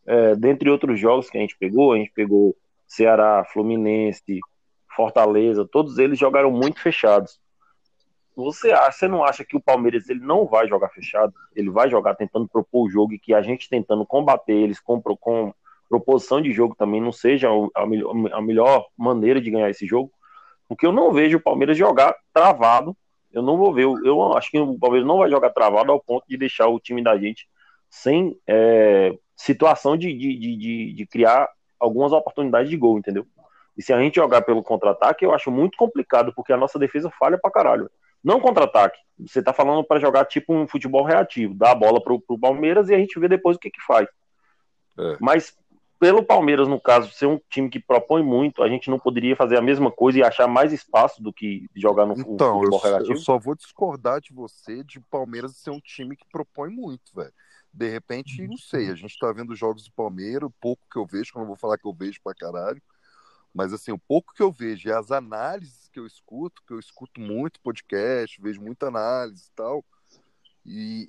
É, dentre outros jogos que a gente pegou, a gente pegou Ceará, Fluminense, Fortaleza, todos eles jogaram muito fechados. Você acha, você não acha que o Palmeiras ele não vai jogar fechado? Ele vai jogar tentando propor o jogo e que a gente tentando combater eles com, com proposição de jogo também não seja a melhor, a melhor maneira de ganhar esse jogo? Porque eu não vejo o Palmeiras jogar travado. Eu não vou ver. Eu acho que o Palmeiras não vai jogar travado ao ponto de deixar o time da gente sem é, situação de, de, de, de criar algumas oportunidades de gol, entendeu? E se a gente jogar pelo contra-ataque, eu acho muito complicado, porque a nossa defesa falha pra caralho. Não contra-ataque. Você tá falando para jogar tipo um futebol reativo, dar a bola pro, pro Palmeiras e a gente vê depois o que que faz. É. Mas pelo Palmeiras, no caso, ser um time que propõe muito, a gente não poderia fazer a mesma coisa e achar mais espaço do que jogar no então, futebol eu, eu só vou discordar de você de Palmeiras ser um time que propõe muito, velho. De repente, não sei, a gente tá vendo jogos do Palmeiras, pouco que eu vejo, que eu não vou falar que eu vejo pra caralho, mas assim, o pouco que eu vejo e as análises que eu escuto, que eu escuto muito podcast, vejo muita análise e tal, e,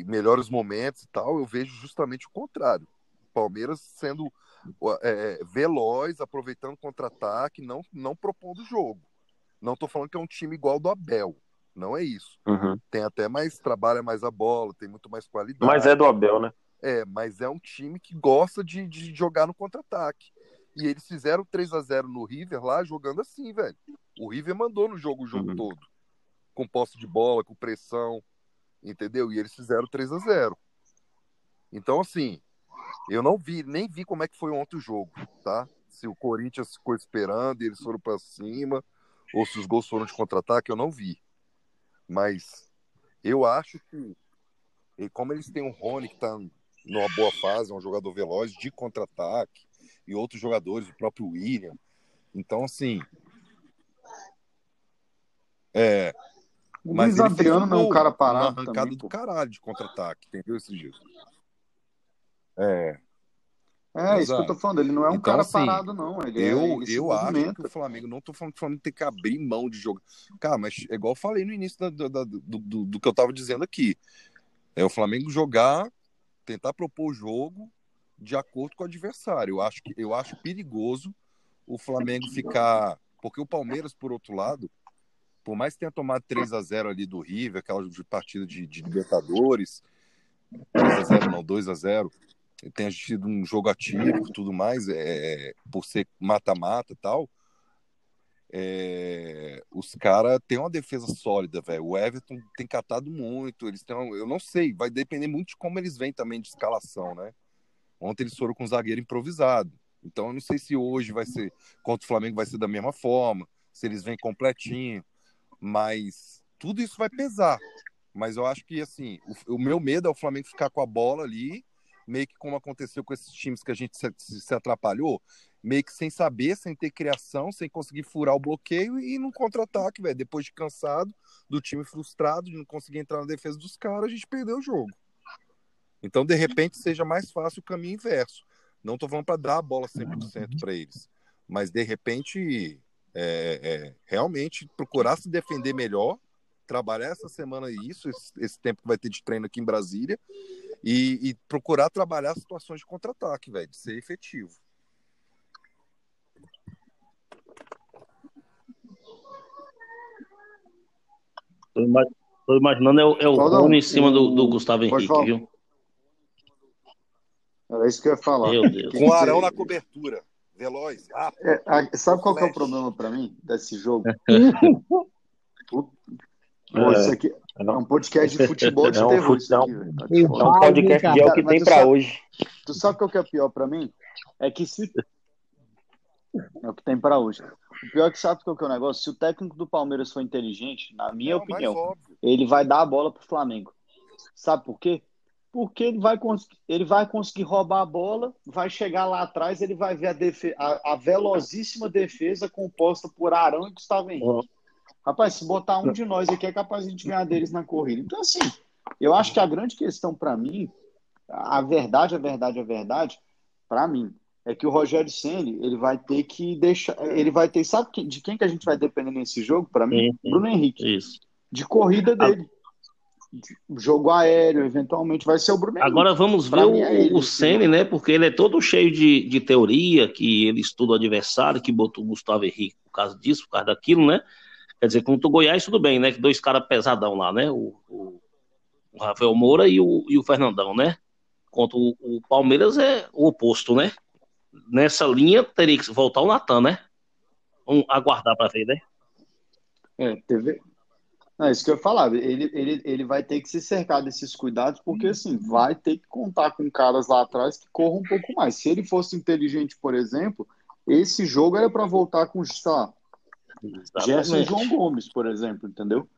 e melhores momentos e tal, eu vejo justamente o contrário. Palmeiras sendo é, veloz, aproveitando contra-ataque, não, não propondo jogo. Não estou falando que é um time igual do Abel. Não é isso. Uhum. Tem até mais, trabalha mais a bola, tem muito mais qualidade. Mas é do Abel, né? É, mas é um time que gosta de, de jogar no contra-ataque. E eles fizeram 3 a 0 no River lá jogando assim, velho. O River mandou no jogo o jogo uhum. todo. Com posse de bola, com pressão, entendeu? E eles fizeram 3 a 0 Então, assim, eu não vi, nem vi como é que foi ontem o jogo, tá? Se o Corinthians ficou esperando e eles foram para cima, ou se os gols foram de contra-ataque, eu não vi. Mas eu acho que, e como eles têm um Rony que tá numa boa fase, é um jogador veloz de contra-ataque, e outros jogadores, o próprio William. Então, assim. É. O mas Luiz Adriano não é um cara parado. Uma arrancada também, do caralho de contra-ataque, entendeu? Esse jeito. É. É, isso que eu tô falando, ele não é um então, cara assim, parado, não. Ele eu é, ele eu acho que o Flamengo, não tô falando que o Flamengo tem que abrir mão de jogo. Cara, mas é igual eu falei no início da, da, do, do, do, que eu tava dizendo aqui. É o Flamengo jogar, tentar propor o jogo, de acordo com o adversário. Eu acho, que, eu acho perigoso o Flamengo ficar. Porque o Palmeiras, por outro lado, por mais que tenha tomado 3 a 0 ali do River, aquela partida de, de Libertadores, 3 a 0 não, 2 a 0 tenha tido um jogo ativo tudo mais, é, por ser mata-mata e tal, é, os caras têm uma defesa sólida, velho. O Everton tem catado muito, eles têm, eu não sei, vai depender muito de como eles vêm também de escalação, né? Ontem eles foram com um zagueiro improvisado. Então eu não sei se hoje vai ser contra o Flamengo vai ser da mesma forma, se eles vêm completinho, mas tudo isso vai pesar. Mas eu acho que assim, o, o meu medo é o Flamengo ficar com a bola ali, meio que como aconteceu com esses times que a gente se, se atrapalhou, meio que sem saber, sem ter criação, sem conseguir furar o bloqueio e num contra-ataque, velho. Depois de cansado, do time frustrado, de não conseguir entrar na defesa dos caras, a gente perdeu o jogo. Então, de repente, seja mais fácil o caminho inverso. Não estou falando para dar a bola 100% para eles, mas de repente, é, é, realmente procurar se defender melhor, trabalhar essa semana isso, esse, esse, tempo que vai ter de treino aqui em Brasília, e, e procurar trabalhar situações de contra-ataque, velho, de ser efetivo. Tô imaginando é o, é o Rony em cima do, do Gustavo Henrique, viu? Era isso que eu ia falar. Com o Arão na cobertura. Veloz. É, a, sabe qual é o problema para mim desse jogo? Pô, é. isso aqui é um podcast de futebol de é um terror. Fute... Aqui, tá é um podcast de é o que tem para hoje. Tu sabe qual que é o pior para mim? É que se. É o que tem para hoje. O pior é que sabe qual que é o negócio? Se o técnico do Palmeiras for inteligente, na minha é opinião, ele vai dar a bola pro Flamengo. Sabe por quê? porque ele vai, ele vai conseguir roubar a bola, vai chegar lá atrás, ele vai ver a, defe a, a velozíssima defesa composta por Arão e Gustavo Henrique. Uhum. Rapaz, se botar um de nós aqui, é capaz de a gente ganhar deles na corrida. Então, assim, eu acho que a grande questão para mim a verdade, a verdade, a verdade, para mim, é que o Rogério Ceni ele vai ter que deixar, ele vai ter, sabe de quem que a gente vai depender nesse jogo? Para mim, sim, sim. Bruno Henrique. Isso. De corrida dele. Jogo aéreo, eventualmente vai ser o Bruno Agora Henrique. vamos ver o, é o Ceni, né? Porque ele é todo cheio de, de teoria, que ele estuda o adversário, que botou o Gustavo Henrique por causa disso, por causa daquilo, né? Quer dizer, contra o Goiás, tudo bem, né? Que dois caras pesadão lá, né? O, o, Rafael Moura e o, e o Fernandão, né? Contra o, o Palmeiras é o oposto, né? nessa linha teria que voltar o Natan, né? Vamos aguardar para ver, né? É, teve. Não, isso que eu falava, ele, ele, ele vai ter que se cercar desses cuidados, porque assim, vai ter que contar com caras lá atrás que corram um pouco mais. Se ele fosse inteligente, por exemplo, esse jogo era para voltar com, sei lá, Gerson e João Gomes, por exemplo, entendeu?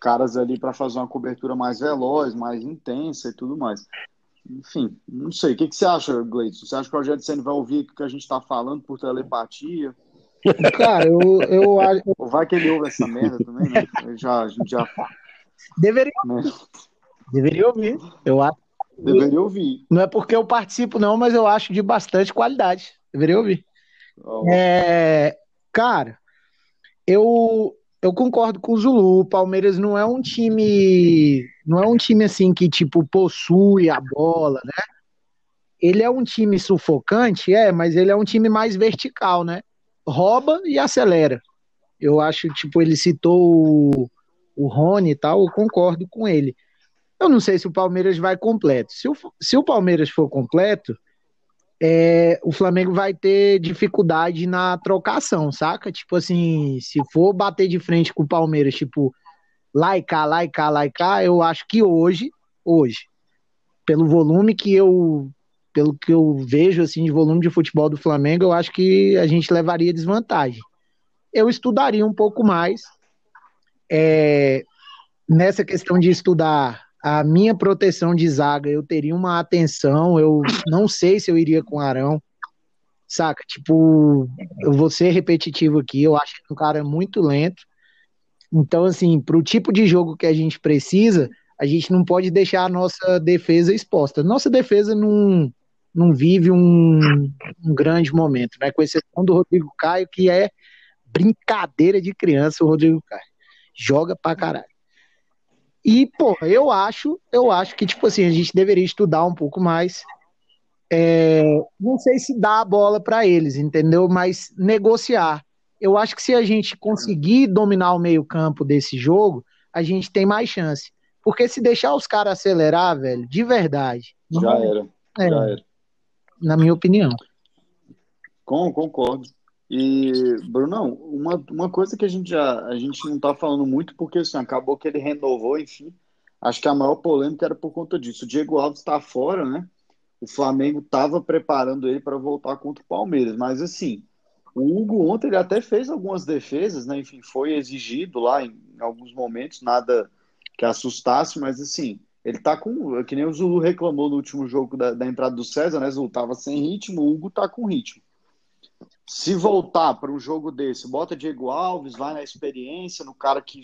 Caras ali para fazer uma cobertura mais veloz, mais intensa e tudo mais. Enfim, não sei. O que, que você acha, Gleison? Você acha que o Rogério Senna vai ouvir o que a gente está falando por telepatia? Cara, eu, eu acho. Ou vai que ele ouve essa merda também, né? já, a gente já. Deveria. Né? Deveria ouvir. Eu acho. Deveria ouvir. Não é porque eu participo, não, mas eu acho de bastante qualidade. Deveria ouvir. Oh. É, cara, eu, eu concordo com o Zulu. O Palmeiras não é um time. Não é um time assim que, tipo, possui a bola, né? Ele é um time sufocante, é, mas ele é um time mais vertical, né? Rouba e acelera. Eu acho, tipo, ele citou o, o Rony e tal, eu concordo com ele. Eu não sei se o Palmeiras vai completo. Se o, se o Palmeiras for completo, é, o Flamengo vai ter dificuldade na trocação, saca? Tipo assim, se for bater de frente com o Palmeiras, tipo, lá e cá, lá e cá, lá e cá, eu acho que hoje, hoje, pelo volume que eu, pelo que eu vejo, assim, de volume de futebol do Flamengo, eu acho que a gente levaria desvantagem. Eu estudaria um pouco mais, é, nessa questão de estudar a minha proteção de zaga, eu teria uma atenção, eu não sei se eu iria com Arão, saca? Tipo, eu vou ser repetitivo aqui, eu acho que o cara é muito lento. Então, assim, para o tipo de jogo que a gente precisa, a gente não pode deixar a nossa defesa exposta. Nossa defesa não, não vive um, um grande momento, né? Com exceção do Rodrigo Caio, que é brincadeira de criança, o Rodrigo Caio. Joga pra caralho. E, pô, eu acho, eu acho que, tipo assim, a gente deveria estudar um pouco mais. É, não sei se dá a bola para eles, entendeu? Mas negociar. Eu acho que se a gente conseguir dominar o meio-campo desse jogo, a gente tem mais chance. Porque se deixar os caras acelerar, velho, de verdade. Já não, era. É, já era. Na minha opinião. Com, concordo. E, Brunão, uma, uma coisa que a gente já a gente não está falando muito, porque assim, acabou que ele renovou, enfim. Acho que a maior polêmica era por conta disso. O Diego Alves está fora, né? O Flamengo estava preparando ele para voltar contra o Palmeiras. Mas assim, o Hugo ontem ele até fez algumas defesas, né? Enfim, foi exigido lá em, alguns momentos, nada que assustasse, mas assim, ele tá com. Que nem o Zulu reclamou no último jogo da, da entrada do César, né? Zulu tava sem ritmo, o Hugo tá com ritmo se voltar para um jogo desse, bota Diego Alves, vai na experiência, no cara que,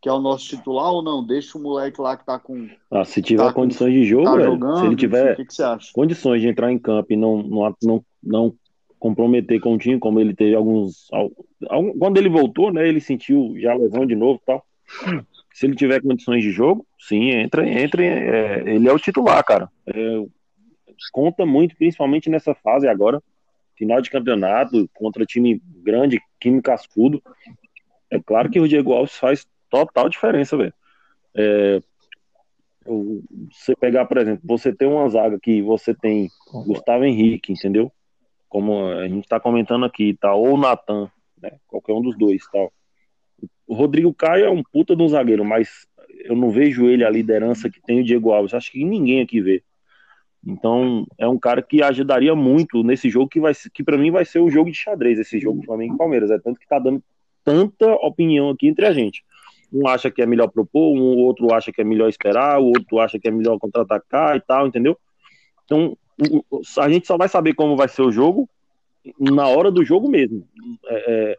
que é o nosso titular ou não? Deixa o moleque lá que tá com. Ah, se tiver tá condições com, de jogo, tá velho, jogando, se ele tiver que que condições de entrar em campo e não, não, não, não comprometer com o time, como ele teve alguns. Quando ele voltou, né? Ele sentiu já lesão de novo e tal. Se ele tiver condições de jogo, sim, entra, entra. É, ele é o titular, cara. É, conta muito, principalmente nessa fase agora final de campeonato contra time grande, time cascudo. É claro que o Diego Alves faz total diferença, velho. É, você pegar, por exemplo, você tem uma zaga que você tem Gustavo Henrique, entendeu? Como a gente tá comentando aqui, tá? Ou Natan, né? Qualquer um dos dois, tal. O Rodrigo Caio é um puta de um zagueiro, mas eu não vejo ele a liderança que tem o Diego Alves. Acho que ninguém aqui vê. Então, é um cara que ajudaria muito nesse jogo que vai que para mim vai ser o jogo de xadrez, esse jogo Flamengo e Palmeiras. É tanto que tá dando tanta opinião aqui entre a gente. Um acha que é melhor propor, um outro acha que é melhor esperar, o outro acha que é melhor contra-atacar e tal, entendeu? Então, a gente só vai saber como vai ser o jogo na hora do jogo mesmo. É, é,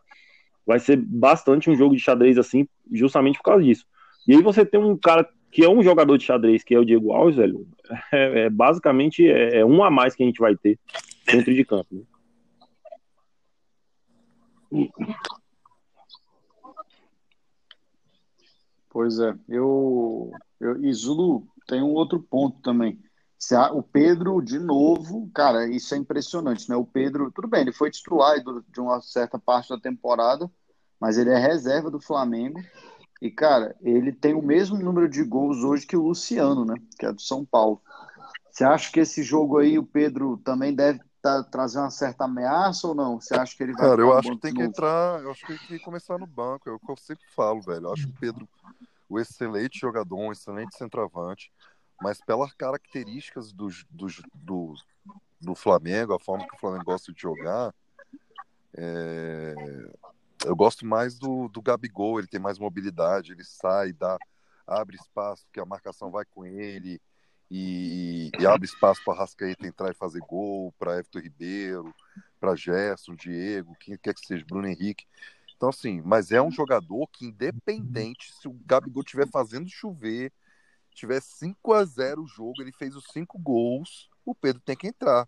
vai ser bastante um jogo de xadrez assim, justamente por causa disso. E aí você tem um cara que é um jogador de xadrez, que é o Diego Alves, velho, é, é basicamente é, é, um a mais que a gente vai ter dentro de campo. Né? Pois é, eu, eu Zulu tem um outro ponto também. O Pedro, de novo, cara, isso é impressionante, né? O Pedro, tudo bem, ele foi titular de uma certa parte da temporada, mas ele é reserva do Flamengo. E, cara, ele tem o mesmo número de gols hoje que o Luciano, né? Que é do São Paulo. Você acha que esse jogo aí, o Pedro também deve tá, trazer uma certa ameaça ou não? Você acha que ele vai. Cara, eu acho que tem que novo? entrar. Eu acho que tem que começar no banco. É o que eu sempre falo, velho. Eu acho que o Pedro, o excelente jogador, um excelente centroavante, mas pelas características do, do, do, do Flamengo, a forma que o Flamengo gosta de jogar, é, eu gosto mais do, do Gabigol, ele tem mais mobilidade, ele sai, dá, abre espaço, que a marcação vai com ele e, e abre espaço para Rascaeta entrar e fazer gol, para Everton Ribeiro, para Gerson, Diego, quem quer que seja, Bruno Henrique. Então, assim, mas é um jogador que, independente se o Gabigol estiver fazendo chover, tiver 5 a 0 o jogo, ele fez os cinco gols, o Pedro tem que entrar.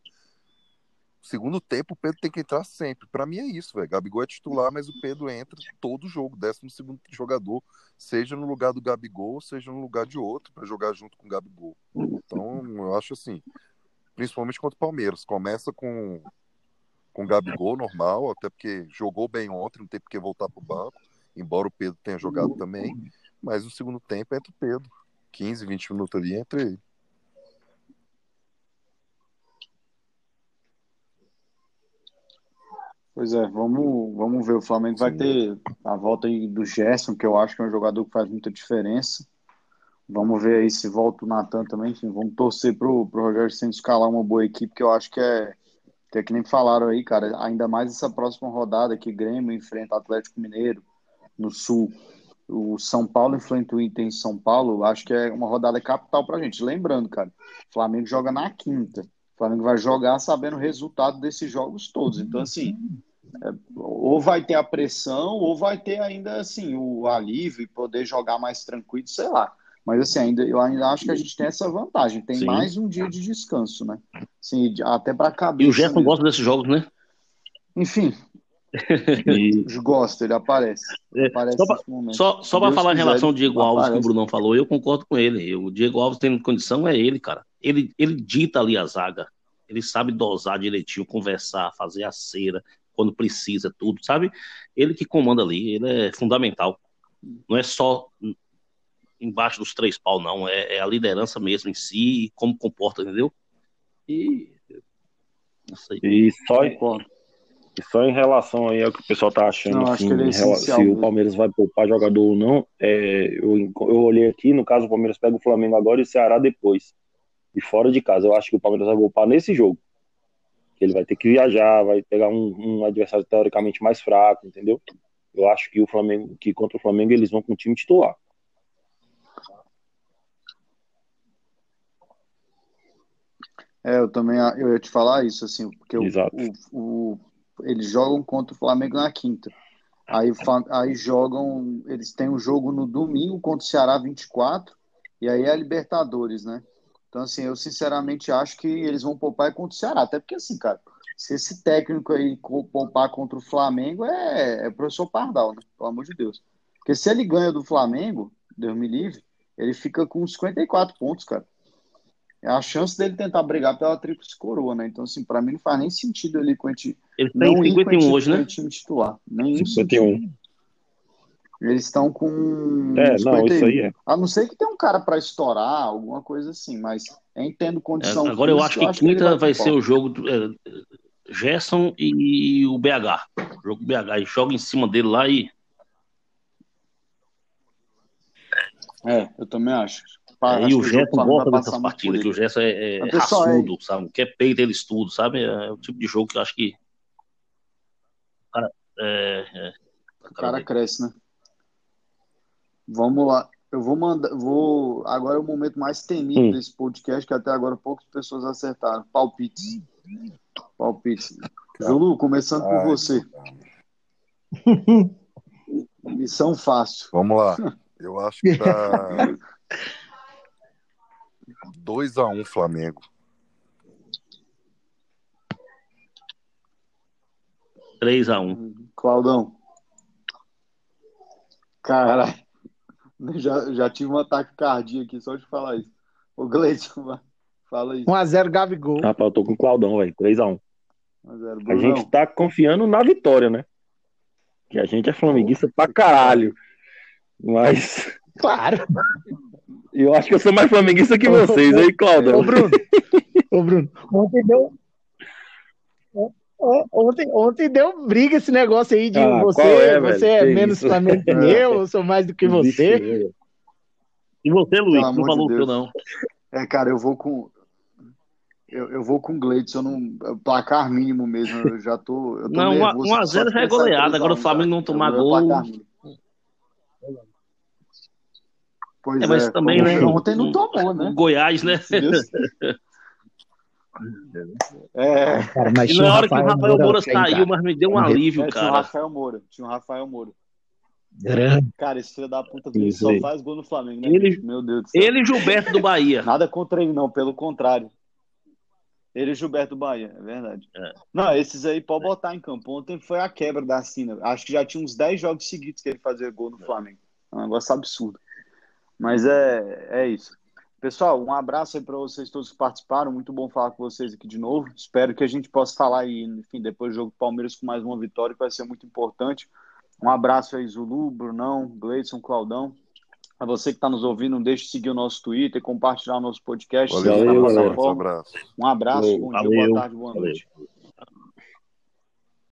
Segundo tempo, o Pedro tem que entrar sempre. Para mim é isso, velho. Gabigol é titular, mas o Pedro entra todo jogo, décimo segundo jogador, seja no lugar do Gabigol, seja no lugar de outro, para jogar junto com o Gabigol. Então, eu acho assim, principalmente contra o Palmeiras. Começa com com o Gabigol normal, até porque jogou bem ontem, não tem porque voltar pro banco, embora o Pedro tenha jogado também. Mas no segundo tempo entra o Pedro. 15, 20 minutos ali entre ele. Pois é, vamos, vamos ver. O Flamengo Sim. vai ter a volta aí do Gerson, que eu acho que é um jogador que faz muita diferença. Vamos ver aí se volta o Natan também. Enfim, vamos torcer pro, pro Rogério Santos escalar uma boa equipe, que eu acho que é, que é que nem falaram aí, cara. Ainda mais essa próxima rodada que Grêmio enfrenta Atlético Mineiro no Sul. O São Paulo enfrenta o Inter em São Paulo. Acho que é uma rodada capital pra gente. Lembrando, cara, o Flamengo joga na quinta. O Flamengo vai jogar sabendo o resultado desses jogos todos. Então, assim, é, ou vai ter a pressão, ou vai ter ainda assim o alívio e poder jogar mais tranquilo, sei lá. Mas assim, ainda, eu ainda acho que a gente tem essa vantagem. Tem Sim. mais um dia de descanso, né? Assim, até para cabeça. E o Gerson gosta desses jogos, né? Enfim. e... Gosta, ele aparece. É, aparece só só, para falar em relação ao Diego Alves aparece. que o Brunão falou, eu concordo com ele. O Diego Alves tem condição, é ele, cara. Ele, ele dita ali a zaga. Ele sabe dosar direitinho, conversar, fazer a cera, quando precisa, tudo, sabe? Ele que comanda ali, ele é fundamental. Não é só embaixo dos três pau, não. É, é a liderança mesmo em si, como comporta, entendeu? E. E só, e só em relação aí ao que o pessoal tá achando, não, assim, é se o Palmeiras vai poupar jogador ou não, é, eu, eu olhei aqui, no caso o Palmeiras pega o Flamengo agora e o Ceará depois. E fora de casa, eu acho que o Palmeiras vai poupar nesse jogo que ele vai ter que viajar, vai pegar um, um, adversário teoricamente mais fraco, entendeu? Eu acho que o Flamengo, que contra o Flamengo eles vão com o time titular. É, eu também eu ia te falar isso, assim, porque o, o, o, eles jogam contra o Flamengo na quinta. Aí, aí jogam, eles têm um jogo no domingo contra o Ceará 24, e aí é a Libertadores, né? Então, assim, eu sinceramente acho que eles vão poupar contra o Ceará. Até porque, assim, cara, se esse técnico aí poupar contra o Flamengo é, é professor Pardal, né? Pelo amor de Deus. Porque se ele ganha do Flamengo, Deus me livre, ele fica com 54 pontos, cara. É a chance dele tentar brigar pela tríplice coroa, né? Então, assim, pra mim não faz nem sentido ele com a gente. Ele tem 51 hoje, né? time titular. Nem 51. Sentido. Eles estão com. É, não, isso aí é. A não ser que tenha um cara para estourar, alguma coisa assim, mas entendo condição. É, agora eu acho que quinta que vai, vai ser o jogo do é, Gerson e o BH. O jogo BH. E joga em cima dele lá e. É, eu também acho. é, e o Gerson gosta dessas partidas, que o Gerson é, é raçudo, é... sabe? Quer peito eles tudo, sabe? É o tipo de jogo que eu acho que. Cara, é, é, o cara cresce, né? Vamos lá. Eu vou mandar. Vou. Agora é o momento mais temido hum. desse podcast, que até agora poucas pessoas acertaram. Palpites. Palpites. Zulu, começando Ai, por você. Missão fácil. Vamos lá. Eu acho que tá. 2x1 Flamengo. 3x1. Claudão. Caralho. Já, já tive um ataque cardíaco aqui só de falar isso. Ô, Gleison, fala aí. 1x0 Gabigol. Rapaz, eu tô com o Claudão, velho. 3x1. 1x0 A Brunão. gente tá confiando na vitória, né? Que a gente é flamenguista pra caralho. Mas Claro. eu acho que eu sou mais flamenguista que vocês, aí, Claudão. Ô, Bruno. Ô, Bruno. Ontem deu. Ontem, ontem deu briga esse negócio aí de Ah, você, é, você é Que menos isso? Flamengo que eu, eu sou mais do que você. E você, Luiz? Pelo Não de falou não. É, cara, eu vou com. Eu, eu vou com o Gleidson, não, placar mínimo mesmo. Eu já tô. Eu tô Não, nervoso 1 a só 0 de já é goleada. 3 a Agora 1, o Flamengo não tomar É meu gol. mínimo. Pois É, mas é, também, né? Ontem não tomou, né? Goiás, né? Deus- É, Cara, mas E na o hora que o Rafael Moura aqui, saiu, cara. mas me deu um É, alívio, é, tinha o cara. Rafael Moura. Tinha o Rafael Moura. Grande. Cara, esse filho da puta Isso só aí. faz gol no Flamengo, né? Ele-? Meu Deus do céu. Ele e Gilberto do Bahia. Nada contra ele, não, pelo contrário. Ele e Gilberto Bahia, é verdade. É. Não, esses aí pode botar em campo. Ontem foi a quebra da Sina. Acho que já tinha uns 10 jogos seguidos que ele fazia gol no Flamengo. É um negócio absurdo. Mas é, é isso. Pessoal, um abraço aí para vocês todos que participaram. Muito bom falar com vocês aqui de novo. Espero que a gente possa falar aí, enfim, depois do jogo do Palmeiras com mais uma vitória, que vai ser muito importante. Um abraço aí, Zulu, Brunão, Gleidson, Claudão. A você que está nos ouvindo, não deixe de seguir o nosso Twitter, compartilhar o nosso podcast. Valeu, Valeu. Um abraço. Um abraço, Valeu. bom dia, Valeu. boa tarde, boa Valeu. noite.